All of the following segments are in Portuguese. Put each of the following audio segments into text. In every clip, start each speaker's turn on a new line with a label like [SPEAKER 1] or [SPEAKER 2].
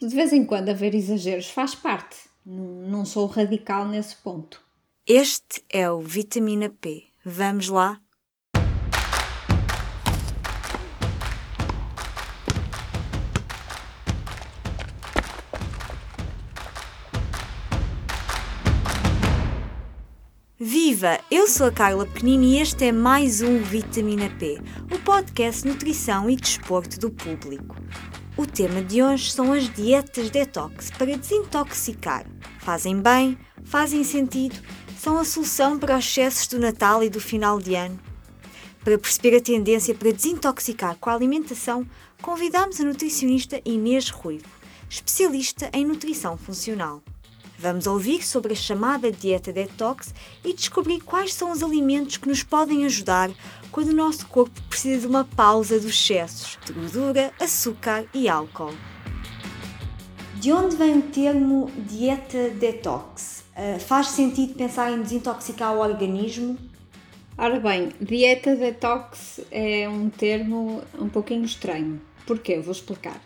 [SPEAKER 1] De vez em quando haver exageros faz parte. Não sou radical nesse ponto.
[SPEAKER 2] Este é o Vitamina P. Vamos lá? Viva! Eu sou a Carla Pequenini e este é mais um Vitamina P, o podcast Nutrição e Desporto do Público. O tema de hoje são as dietas detox para desintoxicar. Fazem bem, fazem sentido, são a solução para os excessos do Natal e do final de ano. Para perceber a tendência para desintoxicar com a alimentação, convidamos a nutricionista Inês Ruivo, especialista em nutrição funcional. Vamos ouvir sobre a chamada dieta detox e descobrir quais são os alimentos que nos podem ajudar quando o nosso corpo precisa de uma pausa dos excessos de gordura, açúcar e álcool. De onde vem o termo dieta detox? Uh, faz sentido pensar em desintoxicar o organismo?
[SPEAKER 1] Ora bem, dieta detox é um termo um pouquinho estranho. Porquê? Vou explicar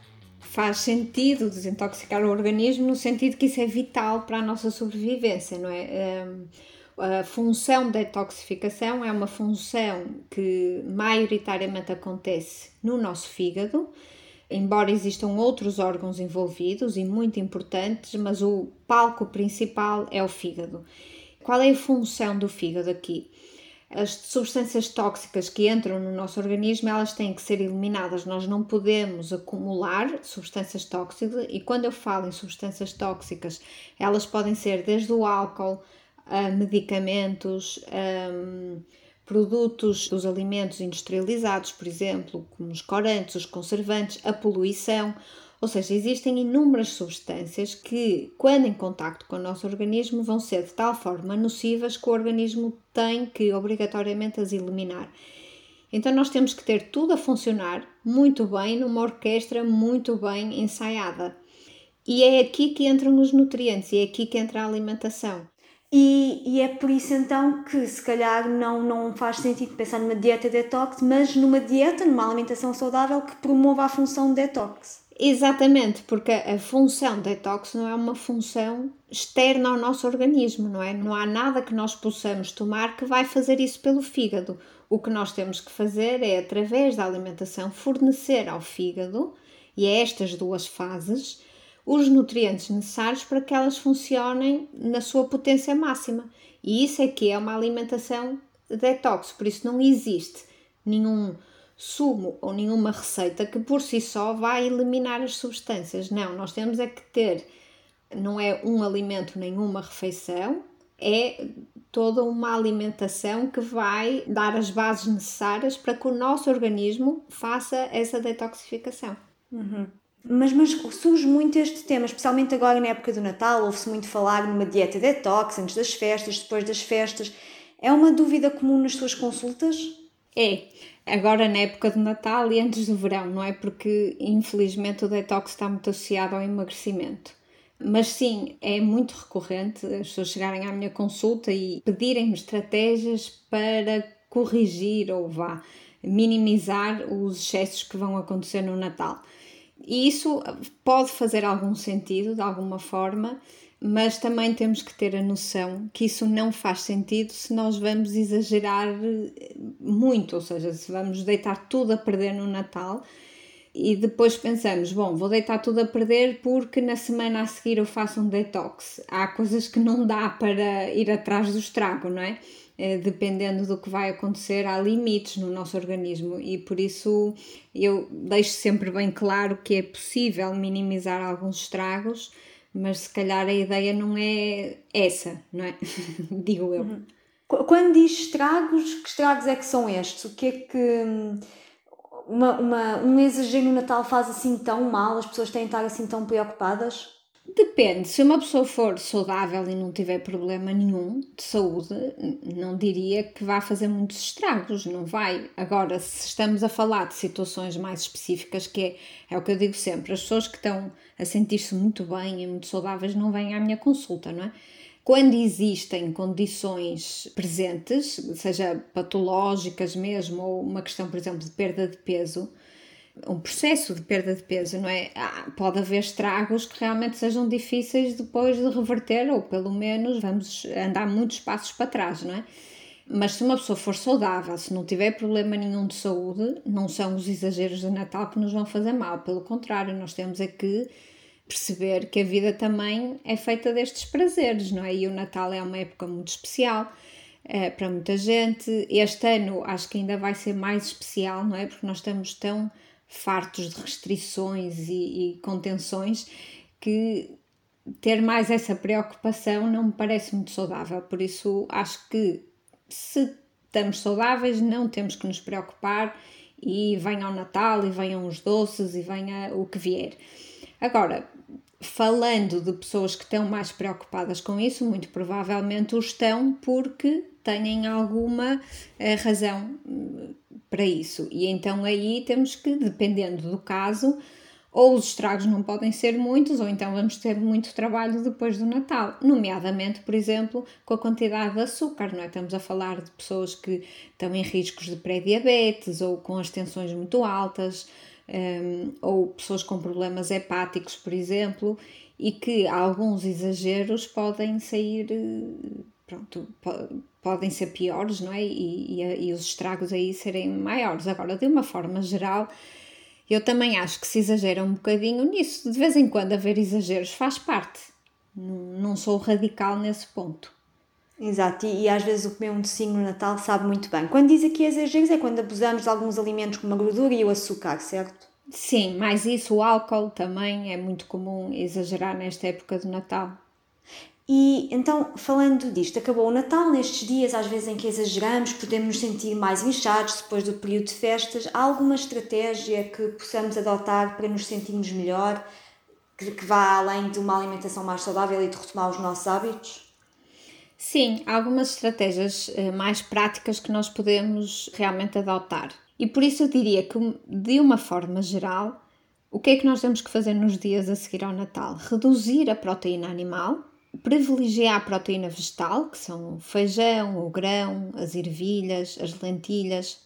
[SPEAKER 1] faz sentido desintoxicar o organismo no sentido que isso é vital para a nossa sobrevivência, não é? Um, a função da detoxificação é uma função que maioritariamente acontece no nosso fígado, embora existam outros órgãos envolvidos e muito importantes, mas o palco principal é o fígado. Qual é a função do fígado aqui? as substâncias tóxicas que entram no nosso organismo, elas têm que ser eliminadas. Nós não podemos acumular substâncias tóxicas e quando eu falo em substâncias tóxicas, elas podem ser desde o álcool, a medicamentos, a produtos dos alimentos industrializados, por exemplo, como os corantes, os conservantes, a poluição, ou seja, existem inúmeras substâncias que, quando em contacto com o nosso organismo, vão ser de tal forma nocivas que o organismo tem que obrigatoriamente as eliminar. Então, nós temos que ter tudo a funcionar muito bem numa orquestra muito bem ensaiada. E é aqui que entram os nutrientes e é aqui que entra a alimentação.
[SPEAKER 2] E, e, é por isso então que se calhar não, não faz sentido pensar numa dieta detox, mas numa dieta, numa alimentação saudável que promova a função detox.
[SPEAKER 1] Exatamente, porque a função detox não é uma função externa ao nosso organismo, não é? Não há nada que nós possamos tomar que vai fazer isso pelo fígado. O que nós temos que fazer é, através da alimentação, fornecer ao fígado, e a estas duas fases, os nutrientes necessários para que elas funcionem na sua potência máxima. E isso é que é uma alimentação detox, por isso não existe nenhum sumo ou nenhuma receita que por si só vai eliminar as substâncias. Não, nós temos é que ter, não é um alimento nenhuma refeição, é toda uma alimentação que vai dar as bases necessárias para que o nosso organismo faça essa detoxificação.
[SPEAKER 2] Uhum. Mas, mas surge muito este tema, especialmente agora na época do Natal, ouve-se muito falar numa dieta detox antes das festas, depois das festas. É uma dúvida comum nas suas consultas?
[SPEAKER 1] É agora na época de Natal e antes do verão, não é? Porque infelizmente o detox está muito associado ao emagrecimento. Mas sim, é muito recorrente as pessoas chegarem à minha consulta e pedirem-me estratégias para corrigir ou vá minimizar os excessos que vão acontecer no Natal. E isso pode fazer algum sentido, de alguma forma, mas também temos que ter a noção que isso não faz sentido se nós vamos exagerar eh, muito, ou seja, se vamos deitar tudo a perder no Natal e depois pensamos, bom, vou deitar tudo a perder porque na semana a seguir eu faço um detox. Há coisas que não dá para ir atrás do estrago, não é? Eh, dependendo do que vai acontecer, há limites no nosso organismo e por isso eu deixo sempre bem claro que é possível minimizar alguns estragos mas se calhar a ideia não é essa, não é? Digo eu. Uhum.
[SPEAKER 2] Quando diz estragos, que estragos é que são estes? O que é que uma, uma, um exagero no Natal faz assim tão mal? As pessoas têm de estar assim tão preocupadas?
[SPEAKER 1] Depende, se uma pessoa for saudável e não tiver problema nenhum de saúde, não diria que vá fazer muitos estragos, não vai. Agora, se estamos a falar de situações mais específicas, que é, é o que eu digo sempre, as pessoas que estão a sentir-se muito bem e muito saudáveis não vêm à minha consulta, não é? Quando existem condições presentes, seja patológicas mesmo, ou uma questão, por exemplo, de perda de peso, um processo de perda de peso, não é? Ah, pode haver estragos que realmente sejam difíceis depois de reverter, ou pelo menos vamos andar muitos passos para trás, não é? Mas se uma pessoa for saudável, se não tiver problema nenhum de saúde, não são os exageros de Natal que nos vão fazer mal. Pelo contrário, nós temos é que perceber que a vida também é feita destes prazeres, não é? E o Natal é uma época muito especial é, para muita gente. Este ano acho que ainda vai ser mais especial, não é? Porque nós estamos tão fartos de restrições e, e contenções que ter mais essa preocupação não me parece muito saudável. Por isso acho que se estamos saudáveis, não temos que nos preocupar e venha o Natal e venham os doces e venha o que vier. Agora, falando de pessoas que estão mais preocupadas com isso, muito provavelmente o estão porque têm alguma uh, razão para isso. E então aí temos que, dependendo do caso, ou os estragos não podem ser muitos, ou então vamos ter muito trabalho depois do Natal, nomeadamente, por exemplo, com a quantidade de açúcar, não é? Estamos a falar de pessoas que estão em riscos de pré-diabetes ou com as tensões muito altas, um, ou pessoas com problemas hepáticos, por exemplo, e que alguns exageros podem sair, pronto, podem ser piores, não é? E, e, e os estragos aí serem maiores. Agora, de uma forma geral, eu também acho que se exagera um bocadinho nisso. De vez em quando haver exageros faz parte. Não, sou radical nesse ponto.
[SPEAKER 2] Exato, e, e, às vezes o comer um docinho no Natal sabe muito bem. Quando diz aqui exageros é quando abusamos de alguns alimentos como a gordura e o açúcar, certo?
[SPEAKER 1] Sim, mas isso, o álcool também é muito comum exagerar nesta época do Natal.
[SPEAKER 2] E então, falando disto, acabou o Natal, nestes dias, às vezes em que exageramos, podemos nos sentir mais inchados depois do período de festas. Há alguma estratégia que possamos adotar para nos sentirmos melhor, que, que vá além de uma alimentação mais saudável e de retomar os nossos hábitos?
[SPEAKER 1] Sim, há algumas estratégias eh, mais práticas que nós podemos realmente adotar. E por isso eu diria que, de uma forma geral, o que é que nós temos que fazer nos dias a seguir ao Natal? Reduzir a proteína animal, privilegiar a proteína vegetal, que são o feijão, o grão, as ervilhas, as lentilhas,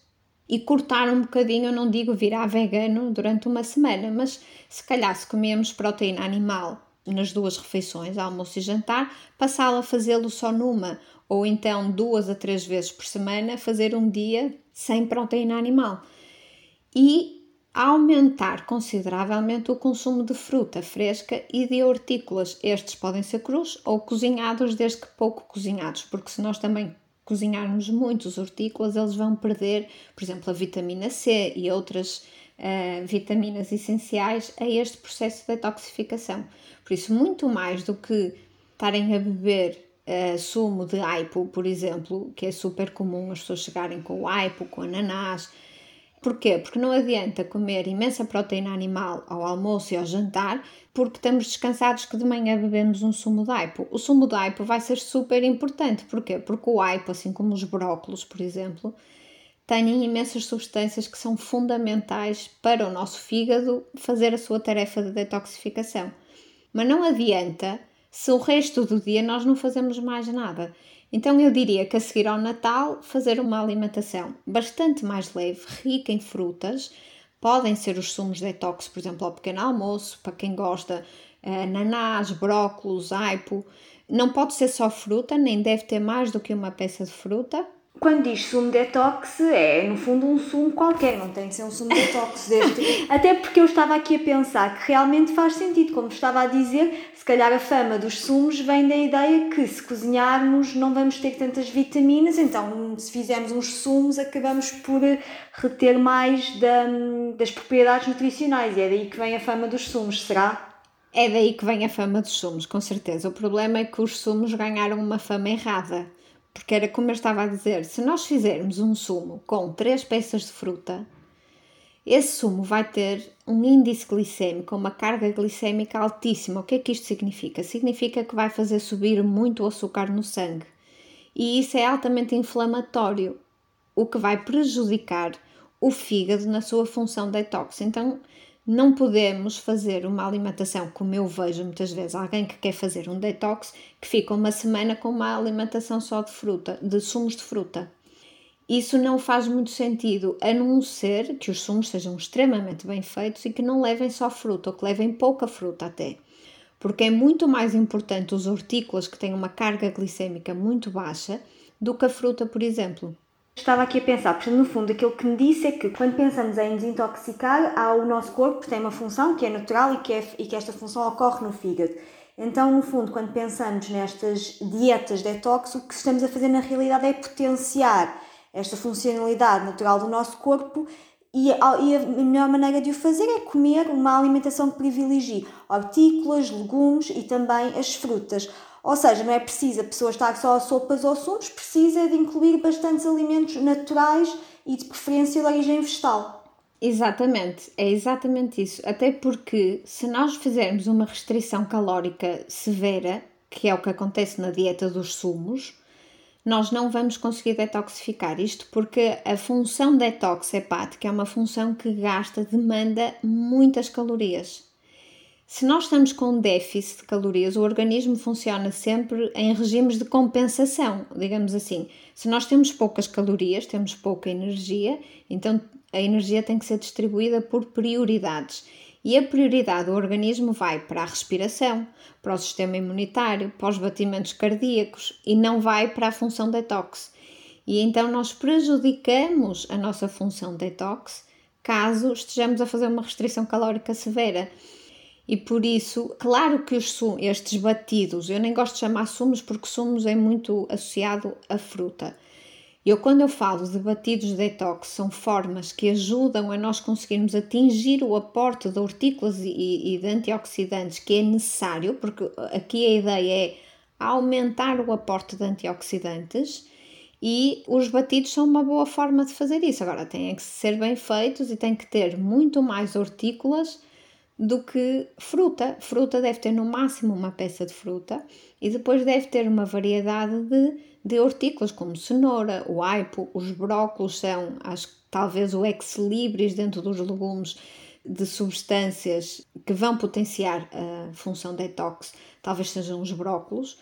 [SPEAKER 1] e cortar um bocadinho, eu não digo virar vegano durante uma semana, mas se calhar se comemos proteína animal nas duas refeições, almoço e jantar, passá-la a fazê-lo só numa, ou então duas a três vezes por semana, fazer um dia sem proteína animal. E aumentar consideravelmente o consumo de fruta fresca e de hortícolas. Estes podem ser crus ou cozinhados, desde que pouco cozinhados, porque se nós também cozinharmos muitos hortícolas, eles vão perder, por exemplo, a vitamina C e outras uh, vitaminas essenciais a este processo de detoxificação. Por isso, muito mais do que estarem a beber uh, sumo de aipo, por exemplo, que é super comum as pessoas chegarem com o aipo, com ananás, Porquê? Porque não adianta comer imensa proteína animal ao almoço e ao jantar, porque estamos descansados que de manhã bebemos um sumo de aipo. O sumo de aipo vai ser super importante. Porquê? Porque o aipo, assim como os brócolos, por exemplo, têm imensas substâncias que são fundamentais para o nosso fígado fazer a sua tarefa de detoxificação. Mas não adianta se o resto do dia nós não fazemos mais nada. Então eu diria que a seguir ao Natal, fazer uma alimentação bastante mais leve, rica em frutas, podem ser os sumos detox, por exemplo, ao pequeno almoço, para quem gosta, eh, ananás, brócolos, aipo. Não pode ser só fruta, nem deve ter mais do que uma peça de fruta,
[SPEAKER 2] quando diz sumo detox, é no fundo um sumo qualquer, não tem de ser um sumo detox. Desde... Até porque eu estava aqui a pensar que realmente faz sentido, como estava a dizer, se calhar a fama dos sumos vem da ideia que se cozinharmos não vamos ter tantas vitaminas, então se fizermos uns sumos acabamos por reter mais da, das propriedades nutricionais e é daí que vem a fama dos sumos, será?
[SPEAKER 1] É daí que vem a fama dos sumos, com certeza. O problema é que os sumos ganharam uma fama errada porque era como eu estava a dizer: se nós fizermos um sumo com três peças de fruta, esse sumo vai ter um índice glicêmico, uma carga glicêmica altíssima. O que é que isto significa? Significa que vai fazer subir muito o açúcar no sangue. E isso é altamente inflamatório, o que vai prejudicar o fígado na sua função detox. Então, não podemos fazer uma alimentação, como eu vejo muitas vezes, alguém que quer fazer um detox, que fica uma semana com uma alimentação só de fruta, de sumos de fruta. isso não faz muito sentido, a não ser que os sumos sejam extremamente bem feitos e que não levem só fruta, ou que levem pouca fruta até. Porque é muito mais importante os hortícolas que têm uma carga glicêmica muito baixa do que a fruta, por exemplo.
[SPEAKER 2] Estava aqui a pensar, porque no fundo aquilo que me disse é que quando pensamos em desintoxicar, há o nosso corpo tem uma função que é natural e que, é, e que esta função ocorre no fígado. Então, no fundo, quando pensamos nestas dietas detox, o que estamos a fazer na realidade é potenciar esta funcionalidade natural do nosso corpo e a, e a melhor maneira de o fazer é comer uma alimentação que privilegie hortícolas, legumes e também as frutas. Ou seja, não é preciso a pessoa estar só a sopas ou sumos, precisa de incluir bastantes alimentos naturais e de preferência de origem vegetal.
[SPEAKER 1] Exatamente, é exatamente isso. Até porque se nós fizermos uma restrição calórica severa, que é o que acontece na dieta dos sumos, nós não vamos conseguir detoxificar isto porque a função detox hepática é uma função que gasta, demanda muitas calorias. Se nós estamos com déficit de calorias, o organismo funciona sempre em regimes de compensação, digamos assim. Se nós temos poucas calorias, temos pouca energia, então a energia tem que ser distribuída por prioridades. E a prioridade do organismo vai para a respiração, para o sistema imunitário, para os batimentos cardíacos e não vai para a função detox. E então nós prejudicamos a nossa função detox caso estejamos a fazer uma restrição calórica severa. E por isso, claro que os estes batidos, eu nem gosto de chamar sumos porque sumos é muito associado à fruta eu, quando eu falo de batidos de detox, são formas que ajudam a nós conseguirmos atingir o aporte de hortícolas e, e de antioxidantes que é necessário, porque aqui a ideia é aumentar o aporte de antioxidantes e os batidos são uma boa forma de fazer isso. Agora, têm que ser bem feitos e têm que ter muito mais hortícolas do que fruta. Fruta deve ter no máximo uma peça de fruta e depois deve ter uma variedade de de hortícolas como cenoura, o aipo, os brócolos são, que talvez o ex-libris dentro dos legumes de substâncias que vão potenciar a função detox, talvez sejam os brócolos.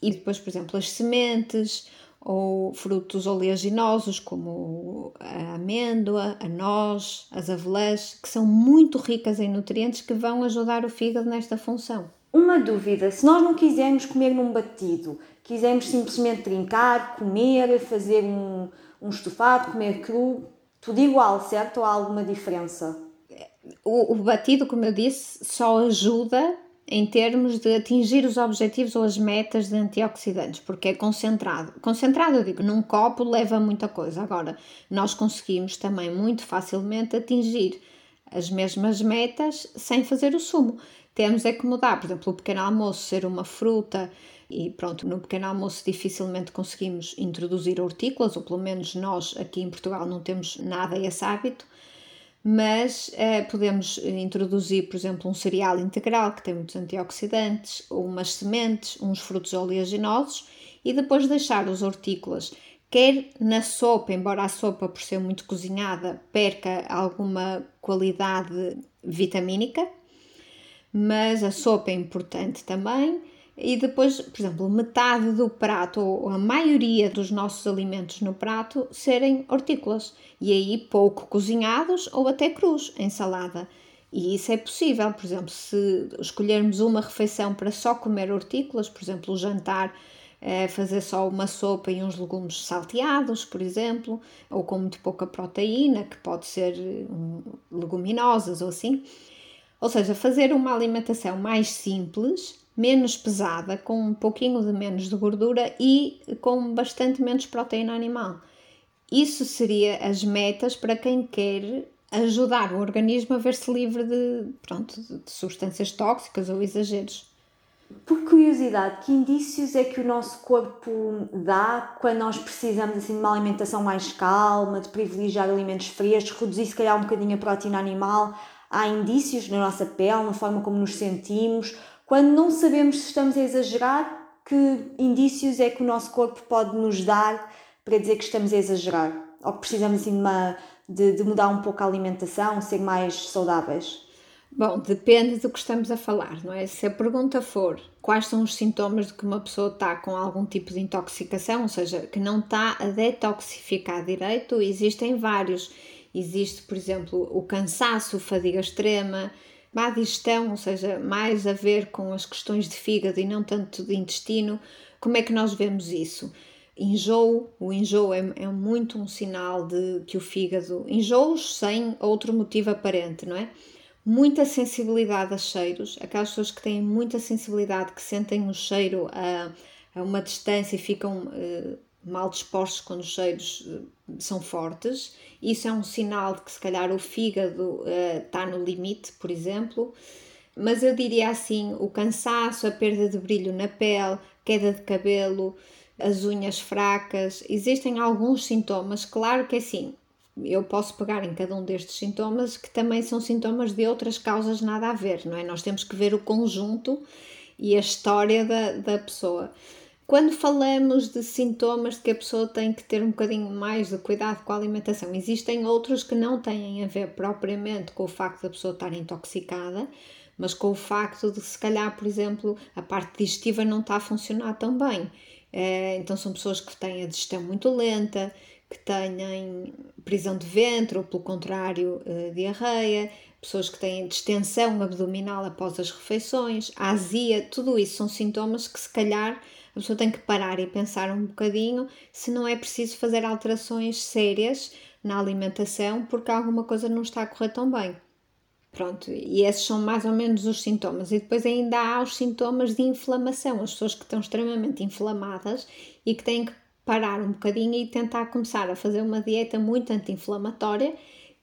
[SPEAKER 1] E depois, por exemplo, as sementes ou frutos oleaginosos como a amêndoa, a noz, as avelãs, que são muito ricas em nutrientes que vão ajudar o fígado nesta função.
[SPEAKER 2] Uma dúvida: se nós não quisermos comer num batido, quisermos simplesmente trincar, comer, fazer um, um estofado, comer cru, tudo igual, certo? Ou há alguma diferença?
[SPEAKER 1] O, o batido, como eu disse, só ajuda em termos de atingir os objetivos ou as metas de antioxidantes, porque é concentrado. Concentrado, eu digo, num copo leva muita coisa. Agora, nós conseguimos também muito facilmente atingir as mesmas metas sem fazer o sumo. Temos é que mudar, por exemplo, o pequeno almoço ser uma fruta e pronto, no pequeno almoço dificilmente conseguimos introduzir hortícolas, ou pelo menos nós aqui em Portugal não temos nada esse hábito, mas eh, podemos introduzir, por exemplo, um cereal integral que tem muitos antioxidantes, ou umas sementes, uns frutos oleaginosos e depois deixar os hortícolas. Quer na sopa, embora a sopa por ser muito cozinhada perca alguma qualidade vitamínica, mas a sopa é importante também e depois, por exemplo, metade do prato ou a maioria dos nossos alimentos no prato serem hortícolas e aí pouco cozinhados ou até crus em salada. E isso é possível, por exemplo, se escolhermos uma refeição para só comer hortícolas, por exemplo, o jantar é fazer só uma sopa e uns legumes salteados, por exemplo, ou com muito pouca proteína, que pode ser um, leguminosas ou assim. Ou seja, fazer uma alimentação mais simples menos pesada, com um pouquinho de menos de gordura e com bastante menos proteína animal. Isso seria as metas para quem quer ajudar o organismo a ver-se livre de, pronto, de substâncias tóxicas ou exageros.
[SPEAKER 2] Por curiosidade, que indícios é que o nosso corpo dá quando nós precisamos assim, de uma alimentação mais calma, de privilegiar alimentos frescos, reduzir se calhar um bocadinho a proteína animal? Há indícios na nossa pele, na forma como nos sentimos, quando não sabemos se estamos a exagerar, que indícios é que o nosso corpo pode nos dar para dizer que estamos a exagerar? Ou que precisamos assim, de, uma, de, de mudar um pouco a alimentação, ser mais saudáveis?
[SPEAKER 1] Bom, depende do que estamos a falar, não é? Se a pergunta for quais são os sintomas de que uma pessoa está com algum tipo de intoxicação, ou seja, que não está a detoxificar direito, existem vários. Existe, por exemplo, o cansaço, fadiga extrema, má digestão, ou seja, mais a ver com as questões de fígado e não tanto de intestino. Como é que nós vemos isso? Enjoo, o enjoo é, é muito um sinal de que o fígado. Enjoos sem outro motivo aparente, não é? muita sensibilidade a cheiros, aquelas pessoas que têm muita sensibilidade, que sentem o cheiro a, a uma distância e ficam uh, mal dispostos quando os cheiros uh, são fortes, isso é um sinal de que se calhar o fígado está uh, no limite, por exemplo. Mas eu diria assim: o cansaço, a perda de brilho na pele, queda de cabelo, as unhas fracas, existem alguns sintomas, claro que assim, eu posso pegar em cada um destes sintomas que também são sintomas de outras causas nada a ver, não é? Nós temos que ver o conjunto e a história da, da pessoa. Quando falamos de sintomas de que a pessoa tem que ter um bocadinho mais de cuidado com a alimentação, existem outros que não têm a ver propriamente com o facto da pessoa estar intoxicada, mas com o facto de, se calhar, por exemplo, a parte digestiva não está a funcionar tão bem. É, então, são pessoas que têm a digestão muito lenta, que têm prisão de ventre ou, pelo contrário, uh, diarreia, pessoas que têm distensão abdominal após as refeições, azia, tudo isso são sintomas que, se calhar, a pessoa tem que parar e pensar um bocadinho se não é preciso fazer alterações sérias na alimentação porque alguma coisa não está a correr tão bem. Pronto, e esses são mais ou menos os sintomas. E depois ainda há os sintomas de inflamação, as pessoas que estão extremamente inflamadas e que têm que parar um bocadinho e tentar começar a fazer uma dieta muito anti-inflamatória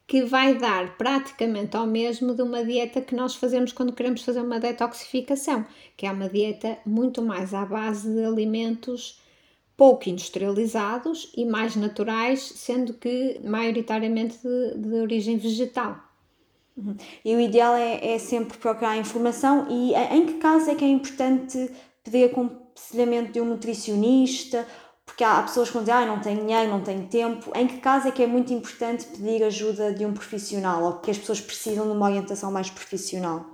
[SPEAKER 1] que vai dar praticamente ao mesmo de uma dieta que nós fazemos quando queremos fazer uma detoxificação, que é uma dieta muito mais à base de alimentos pouco industrializados e mais naturais, sendo que maioritariamente de, de origem vegetal.
[SPEAKER 2] Uhum. E o ideal é, é sempre procurar informação e em que caso é que é importante pedir aconselhamento de um nutricionista porque há, pessoas que vão dizer, ah, não tenho dinheiro, não tenho tempo. Em que caso é que é muito importante pedir ajuda de um profissional ou que as pessoas precisam de uma orientação mais profissional?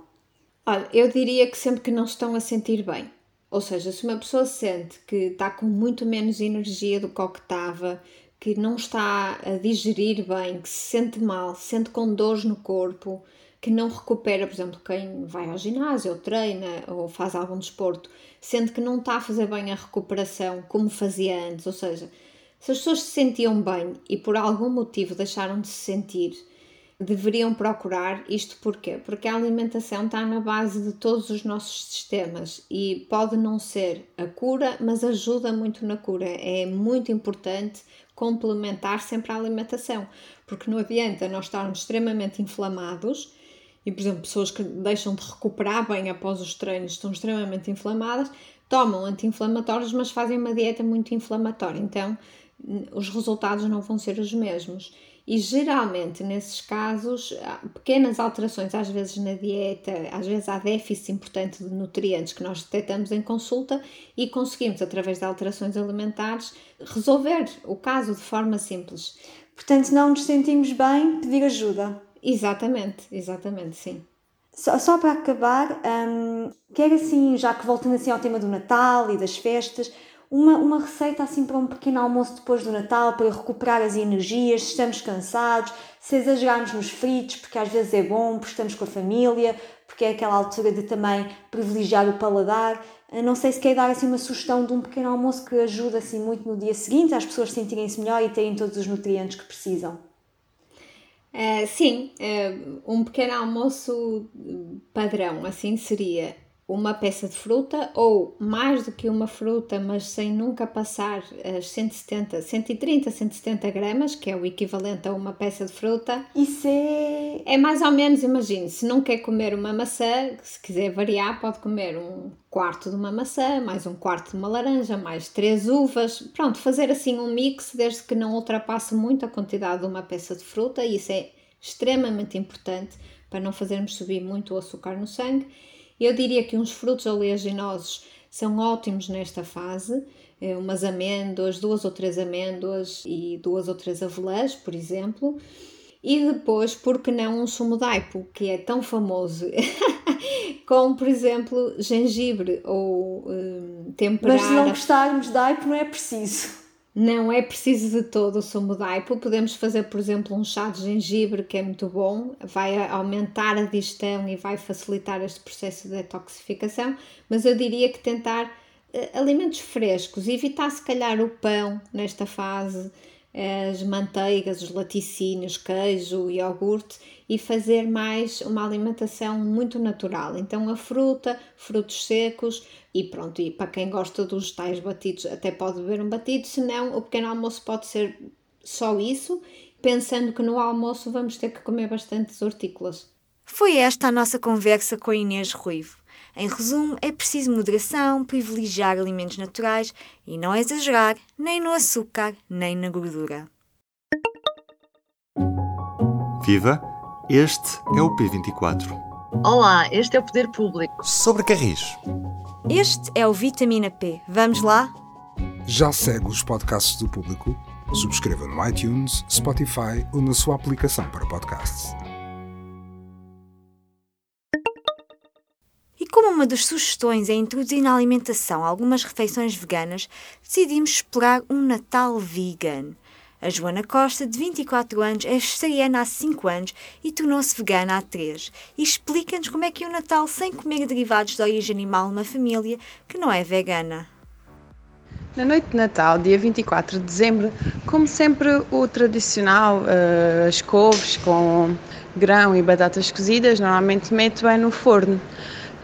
[SPEAKER 1] Olha, eu diria que sempre que não estão a sentir bem. Ou seja, se uma pessoa sente que está com muito menos energia do que o que estava, que não está a digerir bem, que se sente mal, se sente com dores no corpo, que não recupera, por exemplo, quem vai ao ginásio ou treina ou faz algum desporto, sendo que não está a fazer bem a recuperação como fazia antes, ou seja, se as pessoas se sentiam bem e por algum motivo deixaram de se sentir, deveriam procurar isto porquê? Porque a alimentação está na base de todos os nossos sistemas e pode não ser a cura, mas ajuda muito na cura. É muito importante complementar sempre a alimentação, porque não adianta nós estarmos extremamente inflamados e, por exemplo, pessoas que deixam de recuperar bem após os treinos estão extremamente inflamadas, tomam anti-inflamatórios, mas fazem uma dieta muito inflamatória. Então, os resultados não vão ser os mesmos. E geralmente, nesses casos, pequenas alterações, às vezes na dieta, às vezes há déficit importante de nutrientes que nós detectamos em consulta e conseguimos, através de alterações alimentares, resolver o caso de forma simples.
[SPEAKER 2] Portanto, não nos sentimos bem, pedir ajuda.
[SPEAKER 1] Exatamente, exatamente, sim.
[SPEAKER 2] Só, só para acabar, um, quero assim, já que voltando assim ao tema do Natal e das festas, uma, uma receita assim para um pequeno almoço depois do Natal, para recuperar as energias, se estamos cansados, se exagerarmos nos fritos, porque às vezes é bom, porque estamos com a família, porque é aquela altura de também privilegiar o paladar. Não sei se quer dar assim uma sugestão de um pequeno almoço que ajuda assim muito no dia seguinte, às pessoas sentirem-se melhor e terem todos os nutrientes que precisam.
[SPEAKER 1] Uh, sim, uh, um pequeno almoço padrão, assim seria uma peça de fruta ou mais do que uma fruta, mas sem nunca passar as 170, 130, 170 gramas, que é o equivalente a uma peça de fruta.
[SPEAKER 2] Isso é.
[SPEAKER 1] É mais ou menos, imagine, se não quer comer uma maçã, se quiser variar, pode comer um quarto de uma maçã, mais um quarto de uma laranja, mais três uvas. Pronto, fazer assim um mix, desde que não ultrapasse muito a quantidade de uma peça de fruta, isso é extremamente importante para não fazermos subir muito o açúcar no sangue eu diria que uns frutos oleaginosos são ótimos nesta fase, eh, umas amêndoas, duas ou três amêndoas e duas ou três avelãs, por exemplo. E depois, por que não um sumo de aipo, que é tão famoso, com, por exemplo, gengibre ou um, temperar...
[SPEAKER 2] Mas se não gostarmos de aipo, não é preciso.
[SPEAKER 1] Não é preciso de todo o sumo de aipo. Podemos fazer, por exemplo, um chá de gengibre que é muito bom, vai aumentar a digestão e vai facilitar este processo de detoxificação. Mas eu diria que tentar uh, alimentos frescos, evitar se calhar o pão nesta fase, as manteigas, os laticínios, queijo, iogurte e fazer mais uma alimentação muito natural. Então a fruta, frutos secos e pronto, e para quem gosta dos tais batidos até pode beber um batido, senão o pequeno almoço pode ser só isso, pensando que no almoço vamos ter que comer bastantes hortícolas.
[SPEAKER 2] Foi esta a nossa conversa com a Inês Ruivo. Em resumo, é preciso moderação, privilegiar alimentos naturais e não exagerar nem no açúcar nem na gordura.
[SPEAKER 3] Viva! Este é o P24.
[SPEAKER 4] Olá, este é o Poder Público.
[SPEAKER 3] Sobre Carris.
[SPEAKER 2] Este é o Vitamina P. Vamos lá?
[SPEAKER 5] Já segue os podcasts do público? Subscreva no iTunes, Spotify ou na sua aplicação para podcasts.
[SPEAKER 2] Uma das sugestões é introduzir na alimentação algumas refeições veganas, decidimos explorar um Natal vegan. A Joana Costa, de 24 anos, é vegetariana há 5 anos e tornou-se vegana há 3. E explica-nos como é que é o Natal sem comer derivados de origem animal numa família que não é vegana.
[SPEAKER 4] Na noite de Natal, dia 24 de dezembro, como sempre o tradicional, uh, as couves com grão e batatas cozidas, normalmente meto bem no forno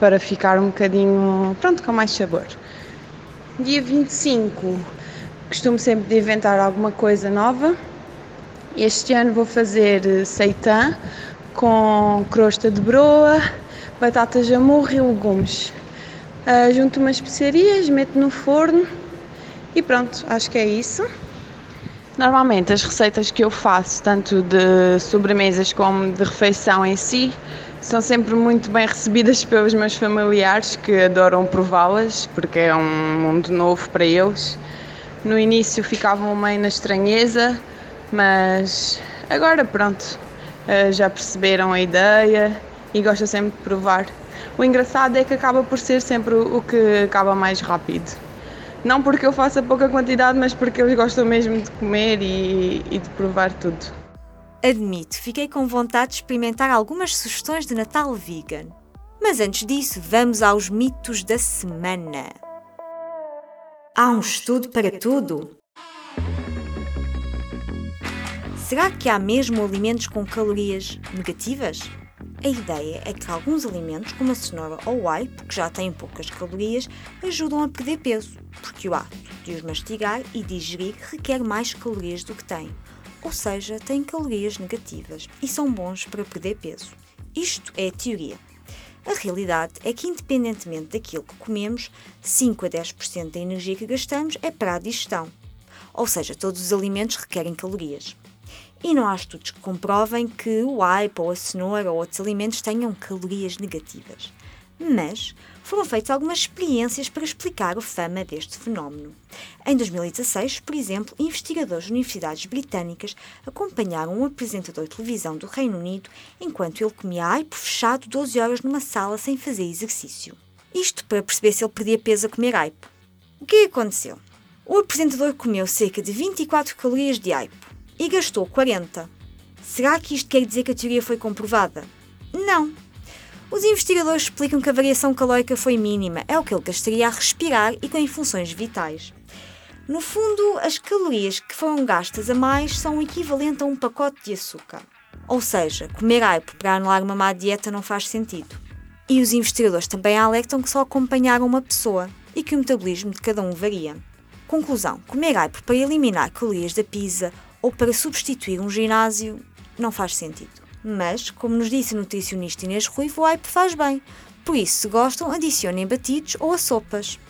[SPEAKER 4] para ficar um bocadinho, pronto, com mais sabor. Dia 25 costumo sempre de inventar alguma coisa nova. Este ano vou fazer eh, seitã com crosta de broa, batatas de amurro e legumes. Uh, junto umas especiarias, meto no forno e pronto, acho que é isso. Normalmente as receitas que eu faço, tanto de sobremesas como de refeição em si, são sempre muito bem recebidas pelos meus familiares que adoram prová-las, porque é um mundo novo para eles. No início ficavam meio na estranheza, mas agora pronto, eh, já perceberam a ideia e gostam sempre de provar. O engraçado é que acaba por ser sempre o que acaba mais rápido. Não porque eu faça pouca quantidade, mas porque eles gostam mesmo de comer e, e de provar tudo.
[SPEAKER 2] Admito, fiquei com vontade de experimentar algumas sugestões de Natal vegan. Mas antes disso, vamos aos mitos da semana. Há um estudo para tudo? Será que há mesmo alimentos com calorias negativas? A ideia é que alguns alimentos, como a cenoura ou o aipo, que já têm poucas calorias, ajudam a perder peso, porque o ato de os mastigar e digerir requer mais calorias do que têm, ou seja, têm calorias negativas e são bons para perder peso. Isto é a teoria. A realidade é que, independentemente daquilo que comemos, 5 a 10% da energia que gastamos é para a digestão. Ou seja, todos os alimentos requerem calorias. E não há estudos que comprovem que o aipo ou a cenoura ou outros alimentos tenham calorias negativas. Mas foram feitas algumas experiências para explicar a fama deste fenómeno. Em 2016, por exemplo, investigadores de universidades britânicas acompanharam um apresentador de televisão do Reino Unido enquanto ele comia aipo fechado 12 horas numa sala sem fazer exercício. Isto para perceber se ele perdia peso a comer aipo. O que aconteceu? O apresentador comeu cerca de 24 calorias de aipo e gastou 40. Será que isto quer dizer que a teoria foi comprovada? Não, os investigadores explicam que a variação calórica foi mínima, é o que ele gastaria a respirar e com funções vitais. No fundo, as calorias que foram gastas a mais são o equivalente a um pacote de açúcar. Ou seja, comer aipo para anular uma má dieta não faz sentido. E os investigadores também alertam que só acompanharam uma pessoa e que o metabolismo de cada um varia. Conclusão: comer aipo para eliminar calorias da pizza ou para substituir um ginásio não faz sentido. Mas, como nos disse a nutricionista Inês Ruivo, o aipo faz bem. Por isso, se gostam, adicionem batidos ou a sopas.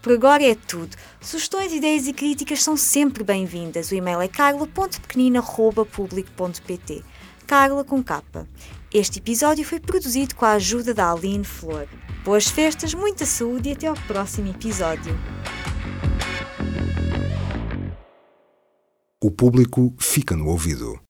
[SPEAKER 2] Por agora é tudo. Sugestões, ideias e críticas são sempre bem-vindas. O e-mail é carla.pequenina.public.pt Carla com capa. Este episódio foi produzido com a ajuda da Aline Flor. Boas festas, muita saúde e até ao próximo episódio.
[SPEAKER 5] O público fica no ouvido.